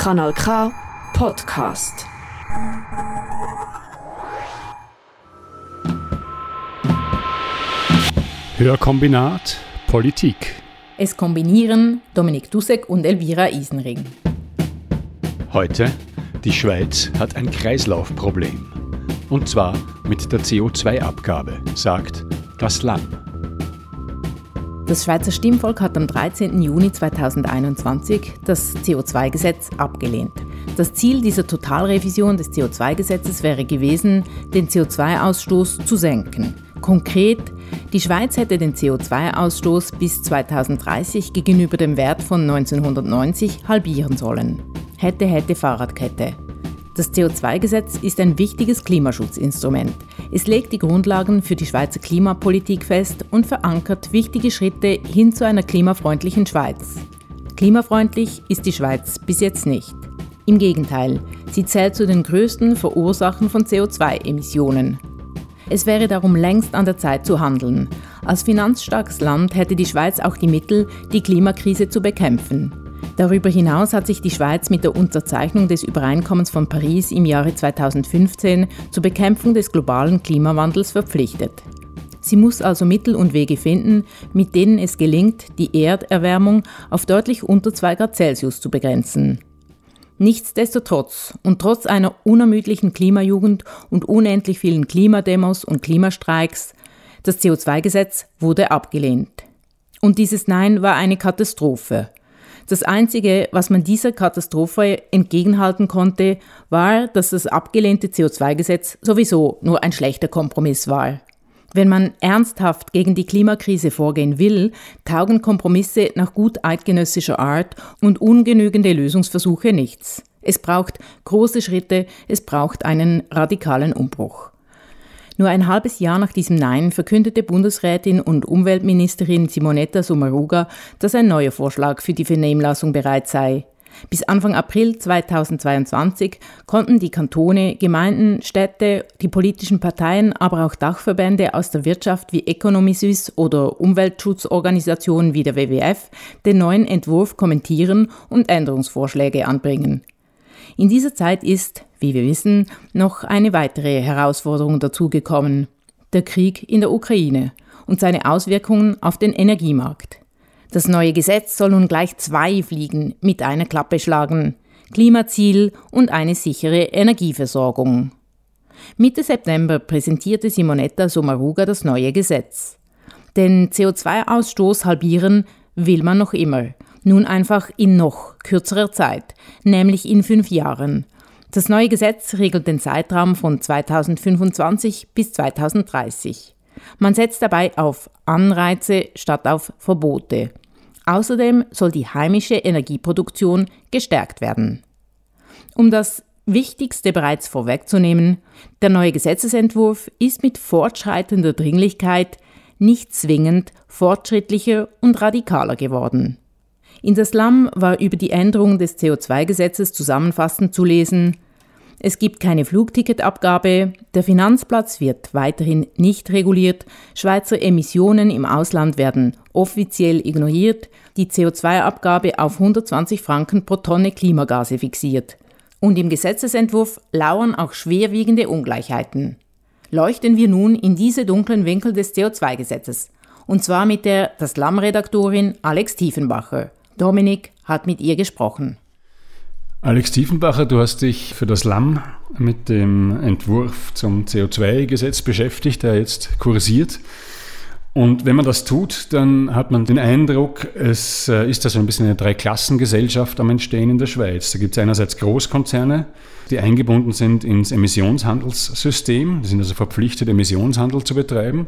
Kanal K Podcast. Hörkombinat Politik. Es kombinieren Dominik Dussek und Elvira Isenring. Heute, die Schweiz hat ein Kreislaufproblem. Und zwar mit der CO2-Abgabe, sagt das Lamm. Das Schweizer Stimmvolk hat am 13. Juni 2021 das CO2-Gesetz abgelehnt. Das Ziel dieser Totalrevision des CO2-Gesetzes wäre gewesen, den CO2-Ausstoß zu senken. Konkret, die Schweiz hätte den CO2-Ausstoß bis 2030 gegenüber dem Wert von 1990 halbieren sollen. Hätte, hätte Fahrradkette. Das CO2-Gesetz ist ein wichtiges Klimaschutzinstrument. Es legt die Grundlagen für die Schweizer Klimapolitik fest und verankert wichtige Schritte hin zu einer klimafreundlichen Schweiz. Klimafreundlich ist die Schweiz bis jetzt nicht. Im Gegenteil, sie zählt zu den größten Verursachern von CO2-Emissionen. Es wäre darum längst an der Zeit zu handeln. Als finanzstarkes Land hätte die Schweiz auch die Mittel, die Klimakrise zu bekämpfen. Darüber hinaus hat sich die Schweiz mit der Unterzeichnung des Übereinkommens von Paris im Jahre 2015 zur Bekämpfung des globalen Klimawandels verpflichtet. Sie muss also Mittel und Wege finden, mit denen es gelingt, die Erderwärmung auf deutlich unter 2 Grad Celsius zu begrenzen. Nichtsdestotrotz und trotz einer unermüdlichen Klimajugend und unendlich vielen Klimademos und Klimastreiks, das CO2-Gesetz wurde abgelehnt. Und dieses Nein war eine Katastrophe. Das Einzige, was man dieser Katastrophe entgegenhalten konnte, war, dass das abgelehnte CO2-Gesetz sowieso nur ein schlechter Kompromiss war. Wenn man ernsthaft gegen die Klimakrise vorgehen will, taugen Kompromisse nach gut eidgenössischer Art und ungenügende Lösungsversuche nichts. Es braucht große Schritte, es braucht einen radikalen Umbruch. Nur ein halbes Jahr nach diesem Nein verkündete Bundesrätin und Umweltministerin Simonetta Sommaruga, dass ein neuer Vorschlag für die Vernehmlassung bereit sei. Bis Anfang April 2022 konnten die Kantone, Gemeinden, Städte, die politischen Parteien, aber auch Dachverbände aus der Wirtschaft wie Economy oder Umweltschutzorganisationen wie der WWF den neuen Entwurf kommentieren und Änderungsvorschläge anbringen. In dieser Zeit ist, wie wir wissen, noch eine weitere Herausforderung dazugekommen. Der Krieg in der Ukraine und seine Auswirkungen auf den Energiemarkt. Das neue Gesetz soll nun gleich zwei Fliegen mit einer Klappe schlagen. Klimaziel und eine sichere Energieversorgung. Mitte September präsentierte Simonetta Sommaruga das neue Gesetz. Den CO2-Ausstoß halbieren will man noch immer, nun einfach in noch kürzerer Zeit, nämlich in fünf Jahren. Das neue Gesetz regelt den Zeitraum von 2025 bis 2030. Man setzt dabei auf Anreize statt auf Verbote. Außerdem soll die heimische Energieproduktion gestärkt werden. Um das Wichtigste bereits vorwegzunehmen, der neue Gesetzesentwurf ist mit fortschreitender Dringlichkeit nicht zwingend fortschrittlicher und radikaler geworden. In das Lamm war über die Änderung des CO2-Gesetzes zusammenfassend zu lesen, es gibt keine Flugticketabgabe, der Finanzplatz wird weiterhin nicht reguliert, Schweizer Emissionen im Ausland werden offiziell ignoriert, die CO2-Abgabe auf 120 Franken pro Tonne Klimagase fixiert. Und im Gesetzesentwurf lauern auch schwerwiegende Ungleichheiten. Leuchten wir nun in diese dunklen Winkel des CO2-Gesetzes. Und zwar mit der Das Lamm-Redaktorin Alex Tiefenbacher. Dominik hat mit ihr gesprochen. Alex Tiefenbacher, du hast dich für das Lamm mit dem Entwurf zum CO2-Gesetz beschäftigt, der jetzt kursiert. Und wenn man das tut, dann hat man den Eindruck, es äh, ist also ein bisschen eine Dreiklassengesellschaft am Entstehen in der Schweiz. Da gibt es einerseits Großkonzerne, die eingebunden sind ins Emissionshandelssystem, die sind also verpflichtet, Emissionshandel zu betreiben.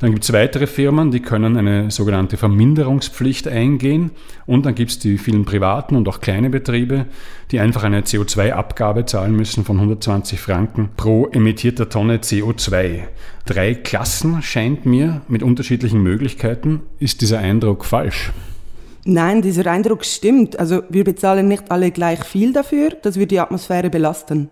Dann gibt es weitere Firmen, die können eine sogenannte Verminderungspflicht eingehen. Und dann gibt es die vielen privaten und auch kleine Betriebe, die einfach eine CO2-Abgabe zahlen müssen von 120 Franken pro emittierter Tonne CO2. Drei Klassen scheint mir mit unterschiedlichen Möglichkeiten. Ist dieser Eindruck falsch? Nein, dieser Eindruck stimmt. Also wir bezahlen nicht alle gleich viel dafür, dass wir die Atmosphäre belasten.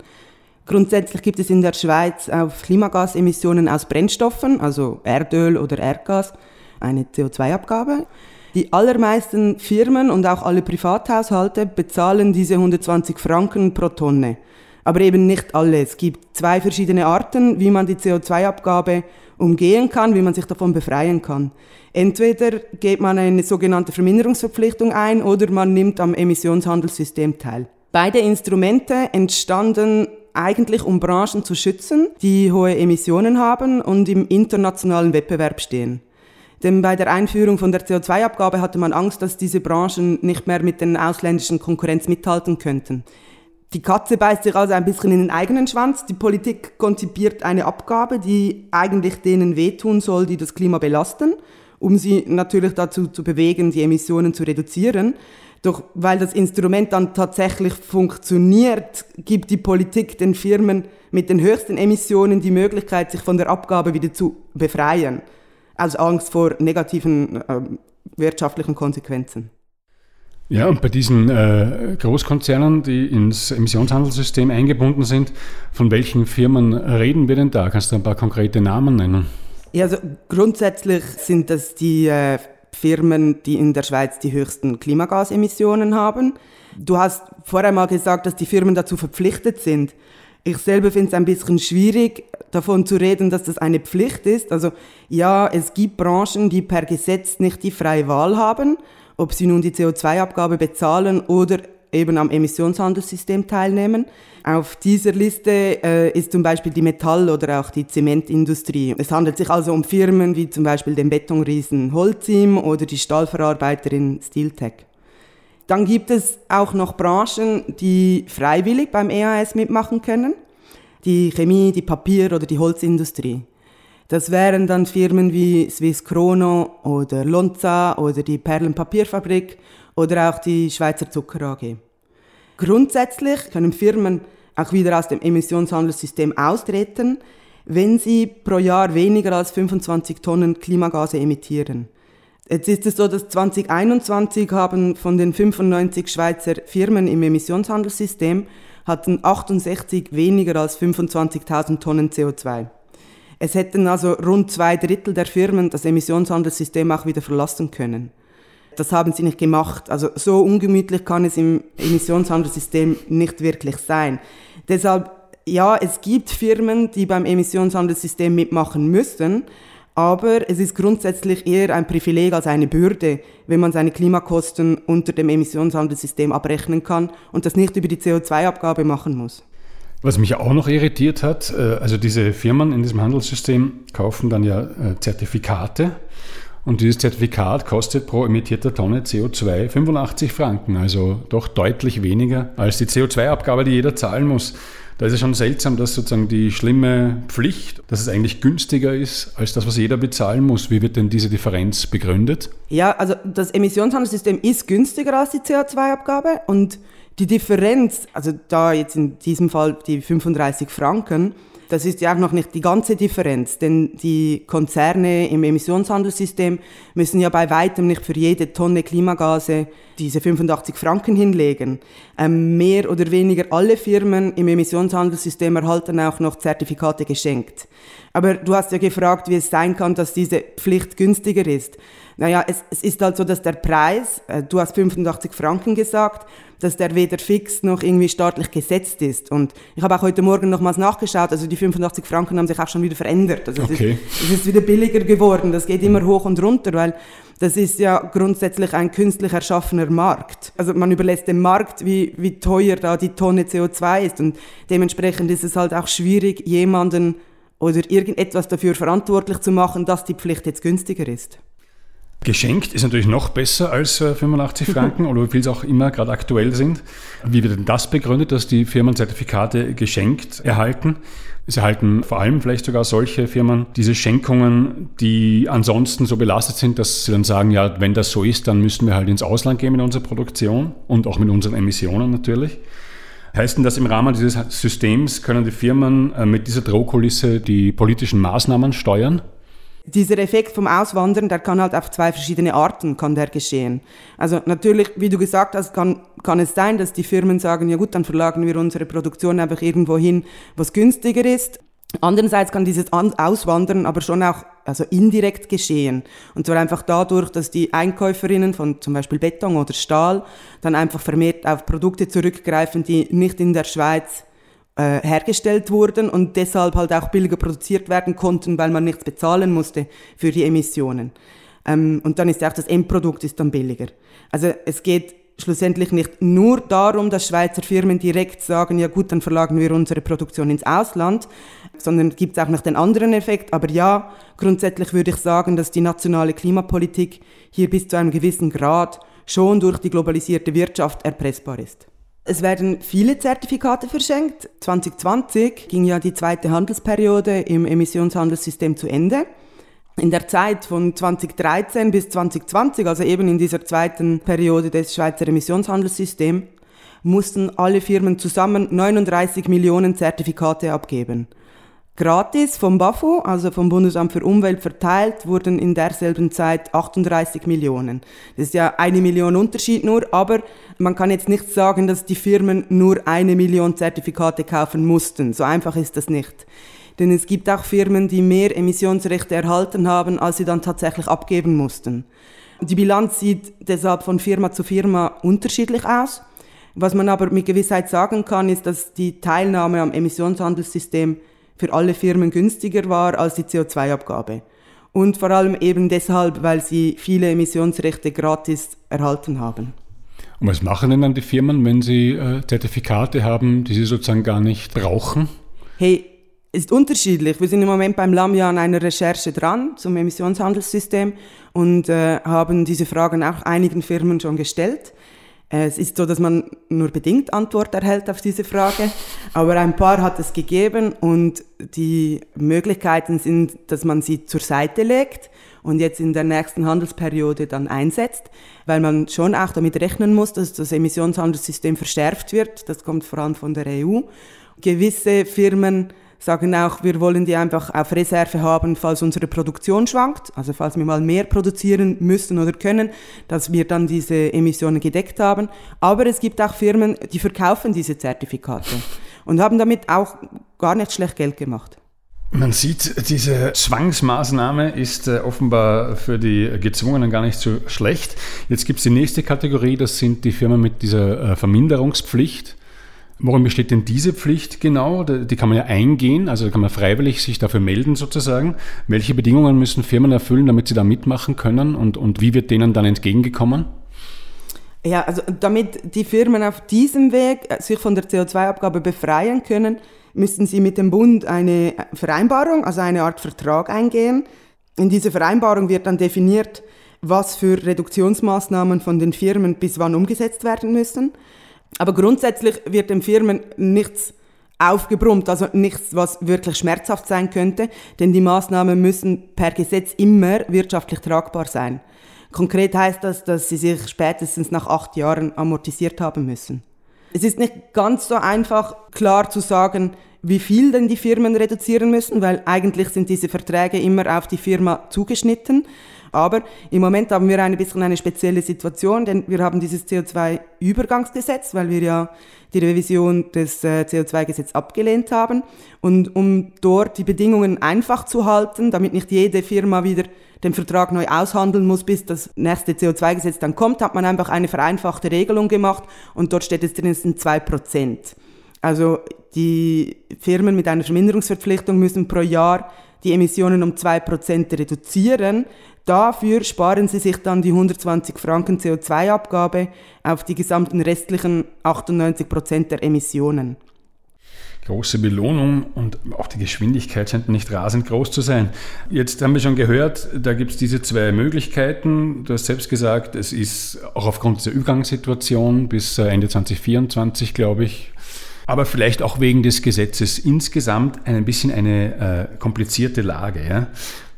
Grundsätzlich gibt es in der Schweiz auf Klimagasemissionen aus Brennstoffen, also Erdöl oder Erdgas, eine CO2-Abgabe. Die allermeisten Firmen und auch alle Privathaushalte bezahlen diese 120 Franken pro Tonne. Aber eben nicht alle. Es gibt zwei verschiedene Arten, wie man die CO2-Abgabe umgehen kann, wie man sich davon befreien kann. Entweder geht man eine sogenannte Verminderungsverpflichtung ein oder man nimmt am Emissionshandelssystem teil. Beide Instrumente entstanden eigentlich um Branchen zu schützen, die hohe Emissionen haben und im internationalen Wettbewerb stehen. Denn bei der Einführung von der CO2-Abgabe hatte man Angst, dass diese Branchen nicht mehr mit den ausländischen Konkurrenz mithalten könnten. Die Katze beißt sich also ein bisschen in den eigenen Schwanz. Die Politik konzipiert eine Abgabe, die eigentlich denen wehtun soll, die das Klima belasten, um sie natürlich dazu zu bewegen, die Emissionen zu reduzieren. Doch weil das Instrument dann tatsächlich funktioniert, gibt die Politik den Firmen mit den höchsten Emissionen die Möglichkeit, sich von der Abgabe wieder zu befreien, aus Angst vor negativen äh, wirtschaftlichen Konsequenzen. Ja, und bei diesen äh, Großkonzernen, die ins Emissionshandelssystem eingebunden sind, von welchen Firmen reden wir denn da? Kannst du ein paar konkrete Namen nennen? Ja, also grundsätzlich sind das die äh, Firmen, die in der Schweiz die höchsten Klimagasemissionen haben. Du hast vorher mal gesagt, dass die Firmen dazu verpflichtet sind. Ich selber finde es ein bisschen schwierig, davon zu reden, dass das eine Pflicht ist. Also ja, es gibt Branchen, die per Gesetz nicht die freie Wahl haben ob sie nun die CO2-Abgabe bezahlen oder eben am Emissionshandelssystem teilnehmen. Auf dieser Liste äh, ist zum Beispiel die Metall- oder auch die Zementindustrie. Es handelt sich also um Firmen wie zum Beispiel den Betonriesen Holcim oder die Stahlverarbeiterin Steeltech. Dann gibt es auch noch Branchen, die freiwillig beim EAS mitmachen können. Die Chemie, die Papier- oder die Holzindustrie. Das wären dann Firmen wie Swiss Chrono oder Lonza oder die Perlenpapierfabrik oder auch die Schweizer Zucker AG. Grundsätzlich können Firmen auch wieder aus dem Emissionshandelssystem austreten, wenn sie pro Jahr weniger als 25 Tonnen Klimagase emittieren. Jetzt ist es so, dass 2021 haben von den 95 Schweizer Firmen im Emissionshandelssystem hatten 68 weniger als 25.000 Tonnen CO2. Es hätten also rund zwei Drittel der Firmen das Emissionshandelssystem auch wieder verlassen können. Das haben sie nicht gemacht. Also so ungemütlich kann es im Emissionshandelssystem nicht wirklich sein. Deshalb, ja, es gibt Firmen, die beim Emissionshandelssystem mitmachen müssen, aber es ist grundsätzlich eher ein Privileg als eine Bürde, wenn man seine Klimakosten unter dem Emissionshandelssystem abrechnen kann und das nicht über die CO2-Abgabe machen muss. Was mich auch noch irritiert hat, äh, also diese Firmen in diesem Handelssystem kaufen dann ja äh, Zertifikate und dieses Zertifikat kostet pro emittierter Tonne CO2 85 Franken, also doch deutlich weniger als die CO2-Abgabe, die jeder zahlen muss. Da ist es schon seltsam, dass sozusagen die schlimme Pflicht, dass es eigentlich günstiger ist als das, was jeder bezahlen muss. Wie wird denn diese Differenz begründet? Ja, also das Emissionshandelssystem ist günstiger als die CO2-Abgabe und die Differenz, also da jetzt in diesem Fall die 35 Franken, das ist ja auch noch nicht die ganze Differenz, denn die Konzerne im Emissionshandelssystem müssen ja bei weitem nicht für jede Tonne Klimagase diese 85 Franken hinlegen. Ähm, mehr oder weniger alle Firmen im Emissionshandelssystem erhalten auch noch Zertifikate geschenkt. Aber du hast ja gefragt, wie es sein kann, dass diese Pflicht günstiger ist. Naja, es, es ist halt so, dass der Preis, äh, du hast 85 Franken gesagt, dass der weder fix noch irgendwie staatlich gesetzt ist. Und ich habe auch heute Morgen nochmals nachgeschaut, also die 85 Franken haben sich auch schon wieder verändert. Also okay. es, ist, es ist wieder billiger geworden, das geht immer hoch und runter, weil das ist ja grundsätzlich ein künstlich erschaffener Markt. Also man überlässt dem Markt, wie, wie teuer da die Tonne CO2 ist und dementsprechend ist es halt auch schwierig, jemanden oder irgendetwas dafür verantwortlich zu machen, dass die Pflicht jetzt günstiger ist. Geschenkt ist natürlich noch besser als 85 äh, Franken oder wie viel es auch immer gerade aktuell sind. Wie wird denn das begründet, dass die Firmen Zertifikate geschenkt erhalten? Es erhalten vor allem vielleicht sogar solche Firmen diese Schenkungen, die ansonsten so belastet sind, dass sie dann sagen, ja, wenn das so ist, dann müssen wir halt ins Ausland gehen mit unserer Produktion und auch mit unseren Emissionen natürlich. Heißt denn das, im Rahmen dieses Systems können die Firmen äh, mit dieser Drohkulisse die politischen Maßnahmen steuern? dieser Effekt vom Auswandern, der kann halt auf zwei verschiedene Arten kann der geschehen. Also natürlich, wie du gesagt hast, kann, kann es sein, dass die Firmen sagen, ja gut, dann verlagern wir unsere Produktion einfach irgendwo hin, was günstiger ist. Andererseits kann dieses Auswandern aber schon auch also indirekt geschehen. Und zwar einfach dadurch, dass die Einkäuferinnen von zum Beispiel Beton oder Stahl dann einfach vermehrt auf Produkte zurückgreifen, die nicht in der Schweiz äh, hergestellt wurden und deshalb halt auch billiger produziert werden konnten, weil man nichts bezahlen musste für die Emissionen. Ähm, und dann ist auch das Endprodukt ist dann billiger. Also es geht schlussendlich nicht nur darum, dass Schweizer Firmen direkt sagen, ja gut, dann verlagern wir unsere Produktion ins Ausland, sondern gibt es auch noch den anderen Effekt. Aber ja, grundsätzlich würde ich sagen, dass die nationale Klimapolitik hier bis zu einem gewissen Grad schon durch die globalisierte Wirtschaft erpressbar ist. Es werden viele Zertifikate verschenkt. 2020 ging ja die zweite Handelsperiode im Emissionshandelssystem zu Ende. In der Zeit von 2013 bis 2020, also eben in dieser zweiten Periode des Schweizer Emissionshandelssystems, mussten alle Firmen zusammen 39 Millionen Zertifikate abgeben. Gratis vom BAFU, also vom Bundesamt für Umwelt verteilt, wurden in derselben Zeit 38 Millionen. Das ist ja eine Million Unterschied nur, aber man kann jetzt nicht sagen, dass die Firmen nur eine Million Zertifikate kaufen mussten. So einfach ist das nicht. Denn es gibt auch Firmen, die mehr Emissionsrechte erhalten haben, als sie dann tatsächlich abgeben mussten. Die Bilanz sieht deshalb von Firma zu Firma unterschiedlich aus. Was man aber mit Gewissheit sagen kann, ist, dass die Teilnahme am Emissionshandelssystem für alle Firmen günstiger war als die CO2-Abgabe. Und vor allem eben deshalb, weil sie viele Emissionsrechte gratis erhalten haben. Und was machen denn dann die Firmen, wenn sie äh, Zertifikate haben, die sie sozusagen gar nicht brauchen? Hey, ist unterschiedlich. Wir sind im Moment beim LAM ja an einer Recherche dran zum Emissionshandelssystem und äh, haben diese Fragen auch einigen Firmen schon gestellt. Äh, es ist so, dass man nur bedingt Antwort erhält auf diese Frage, aber ein paar hat es gegeben und die Möglichkeiten sind, dass man sie zur Seite legt und jetzt in der nächsten Handelsperiode dann einsetzt, weil man schon auch damit rechnen muss, dass das Emissionshandelssystem verschärft wird. Das kommt vor allem von der EU. Gewisse Firmen sagen auch, wir wollen die einfach auf Reserve haben, falls unsere Produktion schwankt, also falls wir mal mehr produzieren müssen oder können, dass wir dann diese Emissionen gedeckt haben. Aber es gibt auch Firmen, die verkaufen diese Zertifikate und haben damit auch gar nicht schlecht Geld gemacht. Man sieht, diese Zwangsmaßnahme ist äh, offenbar für die Gezwungenen gar nicht so schlecht. Jetzt gibt es die nächste Kategorie, das sind die Firmen mit dieser äh, Verminderungspflicht. Worin besteht denn diese Pflicht genau? Die kann man ja eingehen, also kann man freiwillig sich dafür melden sozusagen. Welche Bedingungen müssen Firmen erfüllen, damit sie da mitmachen können und, und wie wird denen dann entgegengekommen? Ja, also damit die Firmen auf diesem Weg äh, sich von der CO2-Abgabe befreien können, müssen sie mit dem Bund eine Vereinbarung, also eine Art Vertrag eingehen. In dieser Vereinbarung wird dann definiert, was für Reduktionsmaßnahmen von den Firmen bis wann umgesetzt werden müssen. Aber grundsätzlich wird den Firmen nichts aufgebrummt, also nichts, was wirklich schmerzhaft sein könnte, denn die Maßnahmen müssen per Gesetz immer wirtschaftlich tragbar sein. Konkret heißt das, dass sie sich spätestens nach acht Jahren amortisiert haben müssen. Es ist nicht ganz so einfach klar zu sagen, wie viel denn die Firmen reduzieren müssen, weil eigentlich sind diese Verträge immer auf die Firma zugeschnitten. Aber im Moment haben wir ein bisschen eine spezielle Situation, denn wir haben dieses CO2-Übergangsgesetz, weil wir ja die Revision des äh, CO2-Gesetzes abgelehnt haben. Und um dort die Bedingungen einfach zu halten, damit nicht jede Firma wieder den Vertrag neu aushandeln muss, bis das nächste CO2-Gesetz dann kommt, hat man einfach eine vereinfachte Regelung gemacht und dort steht es drin, es sind zwei Prozent. Also die Firmen mit einer Verminderungsverpflichtung müssen pro Jahr die Emissionen um 2% reduzieren. Dafür sparen sie sich dann die 120 Franken CO2-Abgabe auf die gesamten restlichen 98% der Emissionen. Große Belohnung und auch die Geschwindigkeit scheint nicht rasend groß zu sein. Jetzt haben wir schon gehört, da gibt es diese zwei Möglichkeiten. Du hast selbst gesagt, es ist auch aufgrund dieser Übergangssituation bis äh, Ende 2024, glaube ich, aber vielleicht auch wegen des Gesetzes insgesamt ein bisschen eine äh, komplizierte Lage. Ja?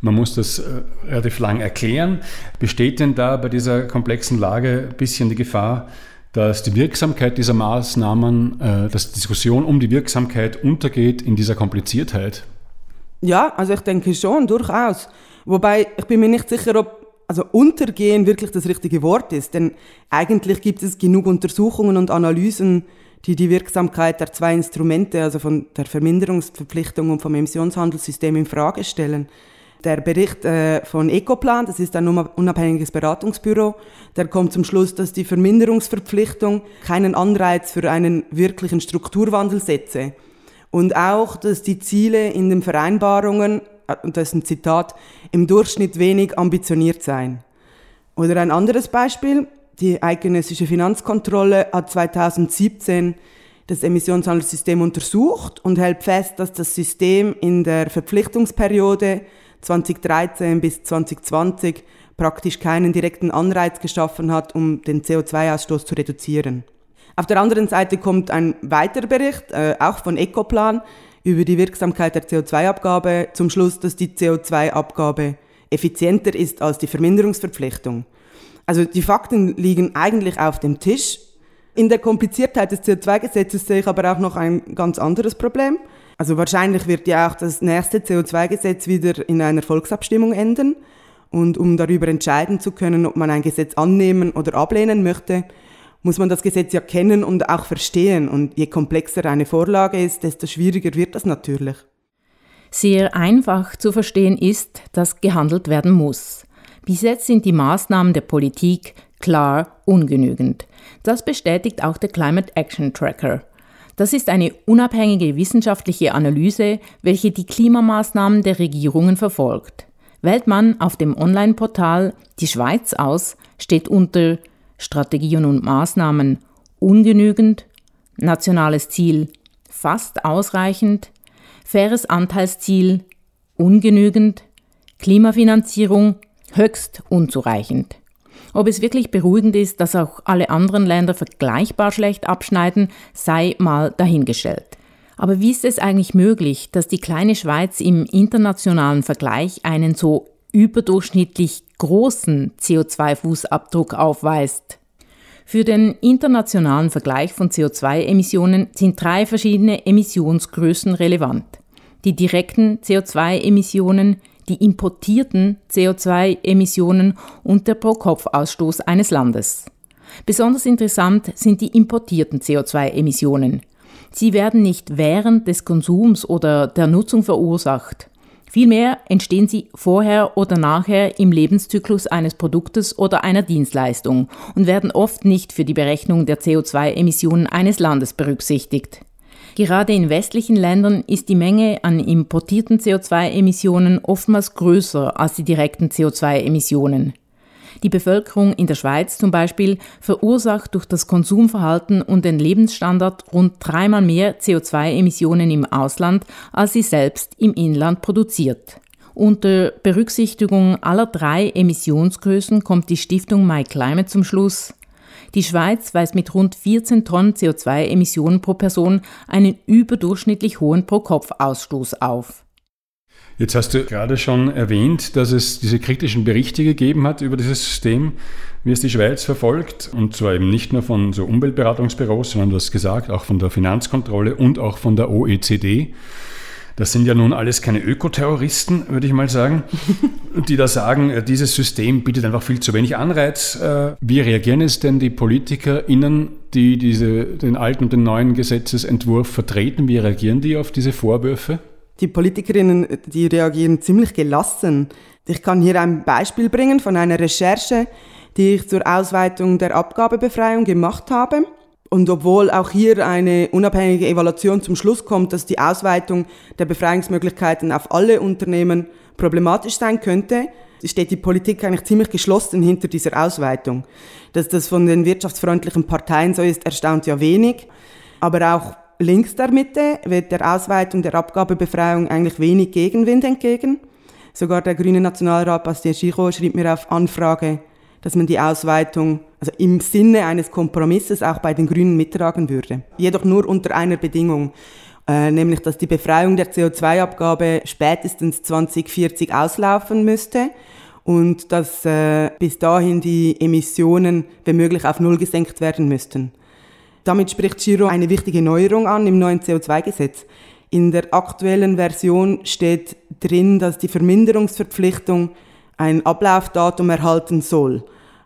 Man muss das äh, relativ lang erklären. Besteht denn da bei dieser komplexen Lage ein bisschen die Gefahr, dass die Wirksamkeit dieser Maßnahmen, äh, dass die Diskussion um die Wirksamkeit untergeht in dieser Kompliziertheit? Ja, also ich denke schon, durchaus. Wobei ich bin mir nicht sicher, ob also untergehen wirklich das richtige Wort ist, denn eigentlich gibt es genug Untersuchungen und Analysen, die die Wirksamkeit der zwei Instrumente, also von der Verminderungsverpflichtung und vom Emissionshandelssystem in Frage stellen. Der Bericht äh, von Ecoplan, das ist ein unabhängiges Beratungsbüro, der kommt zum Schluss, dass die Verminderungsverpflichtung keinen Anreiz für einen wirklichen Strukturwandel setze. Und auch, dass die Ziele in den Vereinbarungen, äh, und das ist ein Zitat, im Durchschnitt wenig ambitioniert seien. Oder ein anderes Beispiel, die eidgenössische Finanzkontrolle hat 2017 das Emissionshandelssystem untersucht und hält fest, dass das System in der Verpflichtungsperiode 2013 bis 2020 praktisch keinen direkten Anreiz geschaffen hat, um den CO2-Ausstoß zu reduzieren. Auf der anderen Seite kommt ein weiterer Bericht, äh, auch von Ecoplan, über die Wirksamkeit der CO2-Abgabe zum Schluss, dass die CO2-Abgabe effizienter ist als die Verminderungsverpflichtung. Also die Fakten liegen eigentlich auf dem Tisch in der Kompliziertheit des CO2-Gesetzes sehe ich aber auch noch ein ganz anderes Problem. Also wahrscheinlich wird ja auch das nächste CO2-Gesetz wieder in einer Volksabstimmung enden. Und um darüber entscheiden zu können, ob man ein Gesetz annehmen oder ablehnen möchte, muss man das Gesetz ja kennen und auch verstehen. Und je komplexer eine Vorlage ist, desto schwieriger wird das natürlich. Sehr einfach zu verstehen ist, dass gehandelt werden muss. Bis jetzt sind die Maßnahmen der Politik klar ungenügend. Das bestätigt auch der Climate Action Tracker. Das ist eine unabhängige wissenschaftliche Analyse, welche die Klimamaßnahmen der Regierungen verfolgt. Wählt man auf dem Online-Portal Die Schweiz aus, steht unter Strategien und Maßnahmen ungenügend, nationales Ziel fast ausreichend, faires Anteilsziel ungenügend, Klimafinanzierung höchst unzureichend. Ob es wirklich beruhigend ist, dass auch alle anderen Länder vergleichbar schlecht abschneiden, sei mal dahingestellt. Aber wie ist es eigentlich möglich, dass die kleine Schweiz im internationalen Vergleich einen so überdurchschnittlich großen CO2-Fußabdruck aufweist? Für den internationalen Vergleich von CO2-Emissionen sind drei verschiedene Emissionsgrößen relevant. Die direkten CO2-Emissionen, die importierten CO2-Emissionen und der Pro-Kopf-Ausstoß eines Landes. Besonders interessant sind die importierten CO2-Emissionen. Sie werden nicht während des Konsums oder der Nutzung verursacht. Vielmehr entstehen sie vorher oder nachher im Lebenszyklus eines Produktes oder einer Dienstleistung und werden oft nicht für die Berechnung der CO2-Emissionen eines Landes berücksichtigt. Gerade in westlichen Ländern ist die Menge an importierten CO2-Emissionen oftmals größer als die direkten CO2-Emissionen. Die Bevölkerung in der Schweiz zum Beispiel verursacht durch das Konsumverhalten und den Lebensstandard rund dreimal mehr CO2-Emissionen im Ausland, als sie selbst im Inland produziert. Unter Berücksichtigung aller drei Emissionsgrößen kommt die Stiftung MyClimate zum Schluss, die Schweiz weist mit rund 14 Tonnen CO2-Emissionen pro Person einen überdurchschnittlich hohen Pro-Kopf-Ausstoß auf. Jetzt hast du gerade schon erwähnt, dass es diese kritischen Berichte gegeben hat über dieses System, wie es die Schweiz verfolgt. Und zwar eben nicht nur von so Umweltberatungsbüros, sondern du hast gesagt, auch von der Finanzkontrolle und auch von der OECD. Das sind ja nun alles keine Ökoterroristen, würde ich mal sagen, die da sagen, äh, dieses System bietet einfach viel zu wenig Anreiz. Äh, wie reagieren es denn die PolitikerInnen, die diese, den alten und den neuen Gesetzesentwurf vertreten? Wie reagieren die auf diese Vorwürfe? Die Politikerinnen, die reagieren ziemlich gelassen. Ich kann hier ein Beispiel bringen von einer Recherche, die ich zur Ausweitung der Abgabebefreiung gemacht habe. Und obwohl auch hier eine unabhängige Evaluation zum Schluss kommt, dass die Ausweitung der Befreiungsmöglichkeiten auf alle Unternehmen problematisch sein könnte, steht die Politik eigentlich ziemlich geschlossen hinter dieser Ausweitung. Dass das von den wirtschaftsfreundlichen Parteien so ist, erstaunt ja wenig. Aber auch links der Mitte wird der Ausweitung der Abgabebefreiung eigentlich wenig Gegenwind entgegen. Sogar der grüne Nationalrat Bastien Chico schrieb mir auf Anfrage, dass man die Ausweitung also im Sinne eines Kompromisses auch bei den Grünen mittragen würde. Jedoch nur unter einer Bedingung, äh, nämlich dass die Befreiung der CO2-Abgabe spätestens 2040 auslaufen müsste und dass äh, bis dahin die Emissionen womöglich auf Null gesenkt werden müssten. Damit spricht Giro eine wichtige Neuerung an im neuen CO2-Gesetz. In der aktuellen Version steht drin, dass die Verminderungsverpflichtung ein Ablaufdatum erhalten soll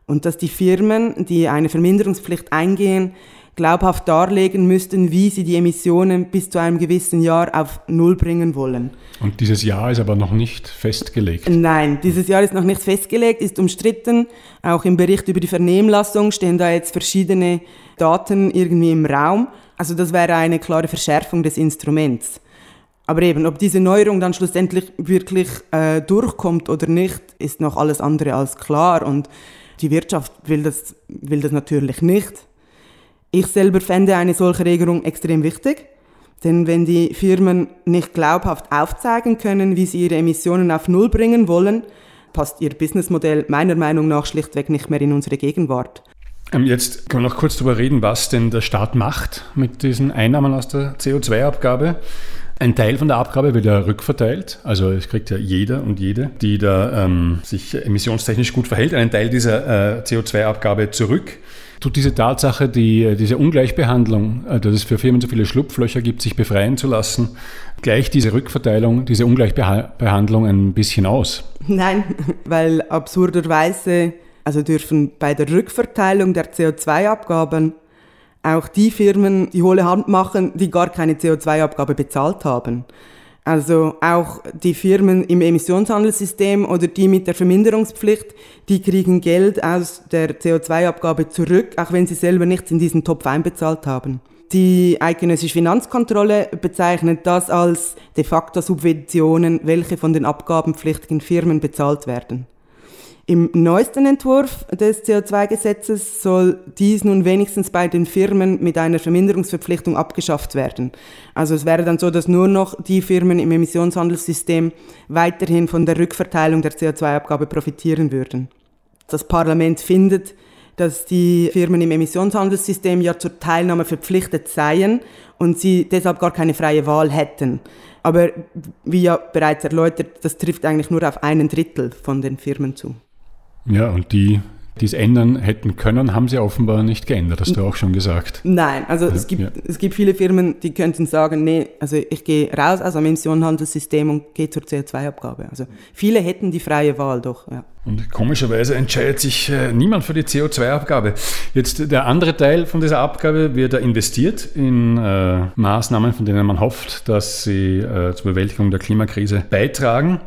und dass die Firmen, die eine Verminderungspflicht eingehen, glaubhaft darlegen müssten, wie sie die Emissionen bis zu einem gewissen Jahr auf Null bringen wollen. Und dieses Jahr ist aber noch nicht festgelegt. Nein, dieses Jahr ist noch nicht festgelegt, ist umstritten. Auch im Bericht über die Vernehmlassung stehen da jetzt verschiedene Daten irgendwie im Raum. Also das wäre eine klare Verschärfung des Instruments. Aber eben, ob diese Neuerung dann schlussendlich wirklich äh, durchkommt oder nicht, ist noch alles andere als klar. Und die Wirtschaft will das, will das natürlich nicht. Ich selber fände eine solche Regelung extrem wichtig. Denn wenn die Firmen nicht glaubhaft aufzeigen können, wie sie ihre Emissionen auf Null bringen wollen, passt ihr Businessmodell meiner Meinung nach schlichtweg nicht mehr in unsere Gegenwart. Ähm, jetzt können wir noch kurz darüber reden, was denn der Staat macht mit diesen Einnahmen aus der CO2-Abgabe. Ein Teil von der Abgabe wird ja rückverteilt, also es kriegt ja jeder und jede, die da ähm, sich emissionstechnisch gut verhält, einen Teil dieser äh, CO2-Abgabe zurück. Tut diese Tatsache, die, diese Ungleichbehandlung, äh, dass es für Firmen so viele Schlupflöcher gibt, sich befreien zu lassen, gleich diese Rückverteilung, diese Ungleichbehandlung ein bisschen aus? Nein, weil absurderweise also dürfen bei der Rückverteilung der CO2-Abgaben auch die Firmen die hohle Hand machen, die gar keine CO2-Abgabe bezahlt haben. Also auch die Firmen im Emissionshandelssystem oder die mit der Verminderungspflicht, die kriegen Geld aus der CO2-Abgabe zurück, auch wenn sie selber nichts in diesen Topf einbezahlt haben. Die eidgenössische Finanzkontrolle bezeichnet das als de facto Subventionen, welche von den abgabenpflichtigen Firmen bezahlt werden. Im neuesten Entwurf des CO2-Gesetzes soll dies nun wenigstens bei den Firmen mit einer Verminderungsverpflichtung abgeschafft werden. Also es wäre dann so, dass nur noch die Firmen im Emissionshandelssystem weiterhin von der Rückverteilung der CO2-Abgabe profitieren würden. Das Parlament findet, dass die Firmen im Emissionshandelssystem ja zur Teilnahme verpflichtet seien und sie deshalb gar keine freie Wahl hätten. Aber wie ja bereits erläutert, das trifft eigentlich nur auf einen Drittel von den Firmen zu. Ja, und die, die es ändern hätten können, haben sie offenbar nicht geändert, hast du auch schon gesagt. Nein, also es, gibt, ja. es gibt viele Firmen, die könnten sagen, nee, also ich gehe raus aus dem Emissionenhandelssystem und gehe zur CO2-Abgabe. Also viele hätten die freie Wahl doch, ja. Und komischerweise entscheidet sich äh, niemand für die CO2-Abgabe. Jetzt der andere Teil von dieser Abgabe wird da investiert in äh, Maßnahmen, von denen man hofft, dass sie äh, zur Bewältigung der Klimakrise beitragen.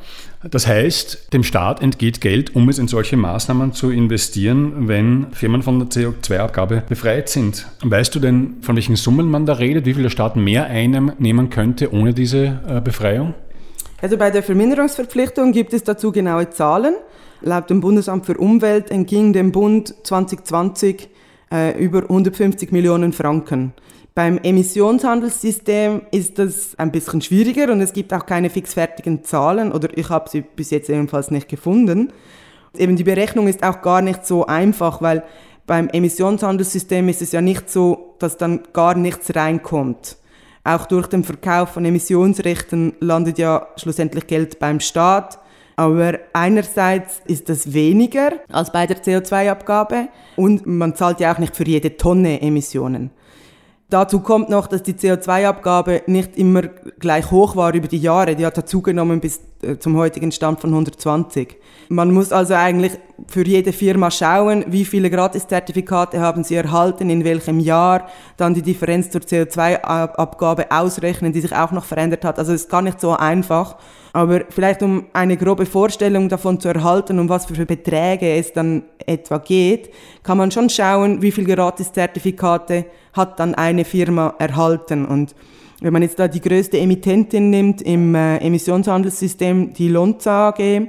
Das heißt, dem Staat entgeht Geld, um es in solche Maßnahmen zu investieren, wenn Firmen von der CO2-Abgabe befreit sind. Weißt du denn, von welchen Summen man da redet, wie viel der Staat mehr einnehmen könnte ohne diese äh, Befreiung? Also bei der Verminderungsverpflichtung gibt es dazu genaue Zahlen. Laut dem Bundesamt für Umwelt entging dem Bund 2020 äh, über 150 Millionen Franken. Beim Emissionshandelssystem ist das ein bisschen schwieriger und es gibt auch keine fixfertigen Zahlen oder ich habe sie bis jetzt ebenfalls nicht gefunden. Eben die Berechnung ist auch gar nicht so einfach, weil beim Emissionshandelssystem ist es ja nicht so, dass dann gar nichts reinkommt. Auch durch den Verkauf von Emissionsrechten landet ja schlussendlich Geld beim Staat. Aber einerseits ist das weniger als bei der CO2-Abgabe und man zahlt ja auch nicht für jede Tonne Emissionen. Dazu kommt noch, dass die CO2-Abgabe nicht immer gleich hoch war über die Jahre. Die hat zugenommen bis zum heutigen Stand von 120. Man muss also eigentlich für jede Firma schauen, wie viele Gratiszertifikate haben sie erhalten, in welchem Jahr, dann die Differenz zur CO2-Abgabe ausrechnen, die sich auch noch verändert hat. Also es ist gar nicht so einfach. Aber vielleicht um eine grobe Vorstellung davon zu erhalten, um was für Beträge es dann etwa geht, kann man schon schauen, wie viele Gratiszertifikate hat dann eine Firma erhalten. Und wenn man jetzt da die größte Emittentin nimmt im äh, Emissionshandelssystem, die Lonza AG,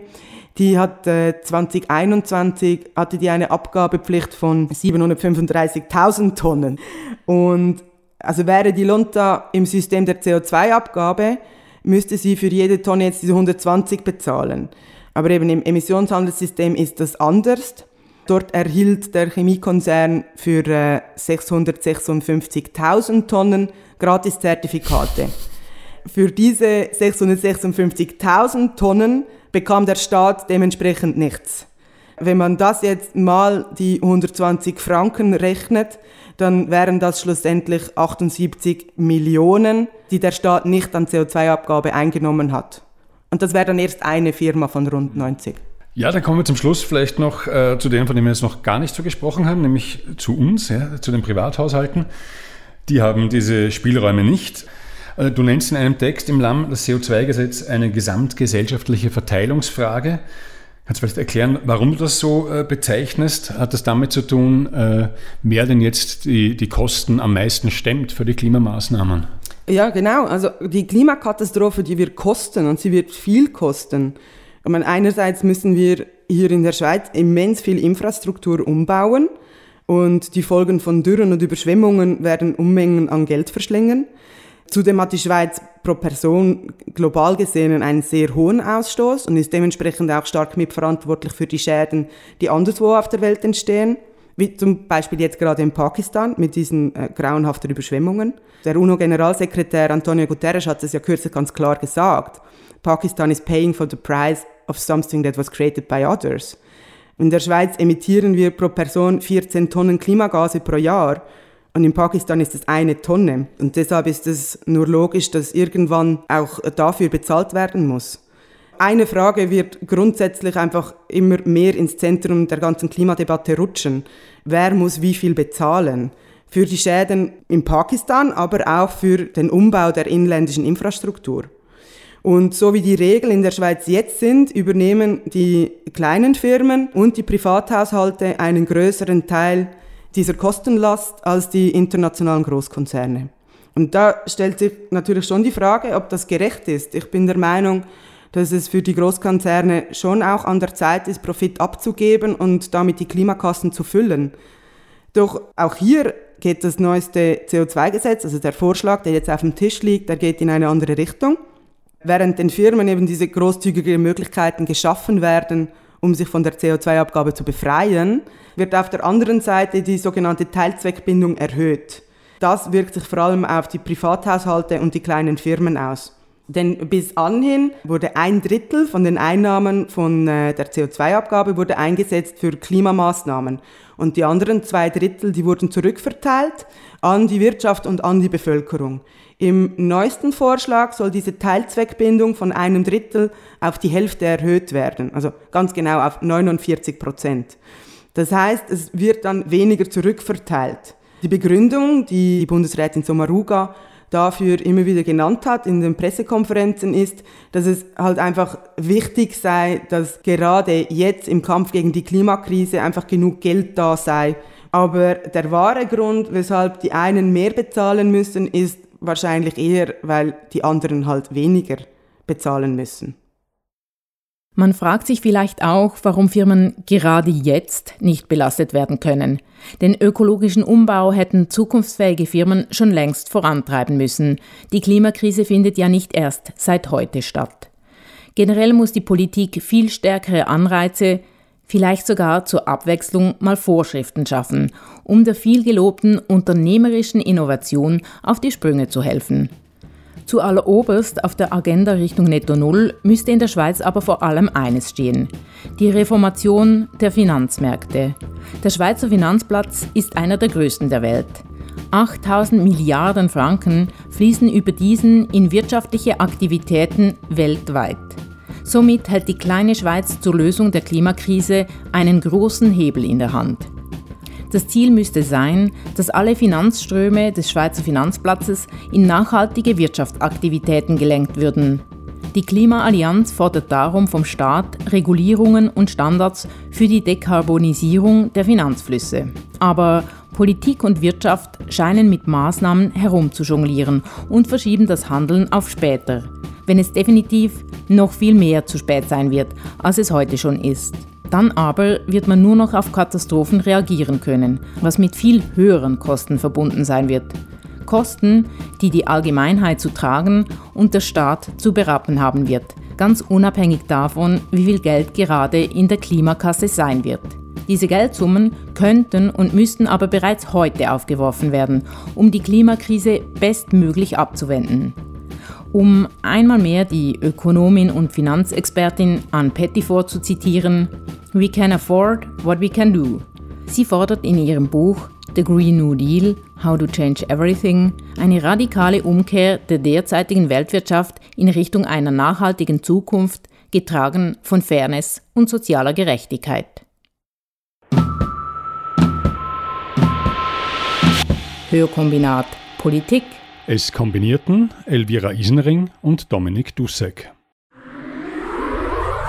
die hat äh, 2021 hatte die eine Abgabepflicht von 735.000 Tonnen. Und also wäre die Lonza im System der CO2-Abgabe, müsste sie für jede Tonne jetzt diese 120 bezahlen. Aber eben im Emissionshandelssystem ist das anders. Dort erhielt der Chemiekonzern für äh, 656.000 Tonnen Gratiszertifikate. Für diese 656.000 Tonnen bekam der Staat dementsprechend nichts. Wenn man das jetzt mal die 120 Franken rechnet, dann wären das schlussendlich 78 Millionen, die der Staat nicht an CO2-Abgabe eingenommen hat. Und das wäre dann erst eine Firma von rund 90. Ja, dann kommen wir zum Schluss vielleicht noch äh, zu denen, von denen wir jetzt noch gar nicht so gesprochen haben, nämlich zu uns, ja, zu den Privathaushalten. Die haben diese Spielräume nicht. Äh, du nennst in einem Text im LAM das CO2-Gesetz eine gesamtgesellschaftliche Verteilungsfrage. Kannst du vielleicht erklären, warum du das so äh, bezeichnest? Hat das damit zu tun, äh, wer denn jetzt die, die Kosten am meisten stemmt für die Klimamaßnahmen? Ja, genau. Also die Klimakatastrophe, die wird kosten und sie wird viel kosten. Ich meine, einerseits müssen wir hier in der Schweiz immens viel Infrastruktur umbauen und die Folgen von Dürren und Überschwemmungen werden Unmengen an Geld verschlingen. Zudem hat die Schweiz pro Person global gesehen einen sehr hohen Ausstoß und ist dementsprechend auch stark mitverantwortlich für die Schäden, die anderswo auf der Welt entstehen, wie zum Beispiel jetzt gerade in Pakistan mit diesen äh, grauenhaften Überschwemmungen. Der UNO-Generalsekretär Antonio Guterres hat es ja kürzlich ganz klar gesagt. Pakistan is paying for the price of something that was created by others. In der Schweiz emittieren wir pro Person 14 Tonnen Klimagase pro Jahr und in Pakistan ist es eine Tonne. Und deshalb ist es nur logisch, dass irgendwann auch dafür bezahlt werden muss. Eine Frage wird grundsätzlich einfach immer mehr ins Zentrum der ganzen Klimadebatte rutschen. Wer muss wie viel bezahlen? Für die Schäden in Pakistan, aber auch für den Umbau der inländischen Infrastruktur. Und so wie die Regeln in der Schweiz jetzt sind, übernehmen die kleinen Firmen und die Privathaushalte einen größeren Teil dieser Kostenlast als die internationalen Großkonzerne. Und da stellt sich natürlich schon die Frage, ob das gerecht ist. Ich bin der Meinung, dass es für die Großkonzerne schon auch an der Zeit ist, Profit abzugeben und damit die Klimakassen zu füllen. Doch auch hier geht das neueste CO2-Gesetz, also der Vorschlag, der jetzt auf dem Tisch liegt, der geht in eine andere Richtung. Während den Firmen eben diese großzügigen Möglichkeiten geschaffen werden, um sich von der CO2-Abgabe zu befreien, wird auf der anderen Seite die sogenannte Teilzweckbindung erhöht. Das wirkt sich vor allem auf die Privathaushalte und die kleinen Firmen aus. Denn bis anhin wurde ein Drittel von den Einnahmen von äh, der CO2-Abgabe wurde eingesetzt für Klimamaßnahmen und die anderen zwei Drittel, die wurden zurückverteilt an die Wirtschaft und an die Bevölkerung. Im neuesten Vorschlag soll diese Teilzweckbindung von einem Drittel auf die Hälfte erhöht werden, also ganz genau auf 49 Prozent. Das heißt, es wird dann weniger zurückverteilt. Die Begründung, die die Bundesrätin Sommaruga dafür immer wieder genannt hat in den Pressekonferenzen ist, dass es halt einfach wichtig sei, dass gerade jetzt im Kampf gegen die Klimakrise einfach genug Geld da sei. Aber der wahre Grund, weshalb die einen mehr bezahlen müssen, ist wahrscheinlich eher, weil die anderen halt weniger bezahlen müssen. Man fragt sich vielleicht auch, warum Firmen gerade jetzt nicht belastet werden können. Den ökologischen Umbau hätten zukunftsfähige Firmen schon längst vorantreiben müssen. Die Klimakrise findet ja nicht erst seit heute statt. Generell muss die Politik viel stärkere Anreize, vielleicht sogar zur Abwechslung mal Vorschriften schaffen, um der viel gelobten unternehmerischen Innovation auf die Sprünge zu helfen. Zu alleroberst auf der Agenda Richtung Netto Null müsste in der Schweiz aber vor allem eines stehen: die Reformation der Finanzmärkte. Der Schweizer Finanzplatz ist einer der größten der Welt. 8000 Milliarden Franken fließen über diesen in wirtschaftliche Aktivitäten weltweit. Somit hält die kleine Schweiz zur Lösung der Klimakrise einen großen Hebel in der Hand. Das Ziel müsste sein, dass alle Finanzströme des Schweizer Finanzplatzes in nachhaltige Wirtschaftsaktivitäten gelenkt würden. Die Klimaallianz fordert darum vom Staat Regulierungen und Standards für die Dekarbonisierung der Finanzflüsse. Aber Politik und Wirtschaft scheinen mit Maßnahmen herumzujonglieren und verschieben das Handeln auf später, wenn es definitiv noch viel mehr zu spät sein wird, als es heute schon ist. Dann aber wird man nur noch auf Katastrophen reagieren können, was mit viel höheren Kosten verbunden sein wird. Kosten, die die Allgemeinheit zu tragen und der Staat zu berappen haben wird, ganz unabhängig davon, wie viel Geld gerade in der Klimakasse sein wird. Diese Geldsummen könnten und müssten aber bereits heute aufgeworfen werden, um die Klimakrise bestmöglich abzuwenden. Um einmal mehr die Ökonomin und Finanzexpertin Ann Pettiford zu We can afford what we can do. Sie fordert in ihrem Buch The Green New Deal, How to Change Everything eine radikale Umkehr der derzeitigen Weltwirtschaft in Richtung einer nachhaltigen Zukunft, getragen von Fairness und sozialer Gerechtigkeit. Hörkombinat Politik. Es kombinierten Elvira Isenring und Dominik Dussek.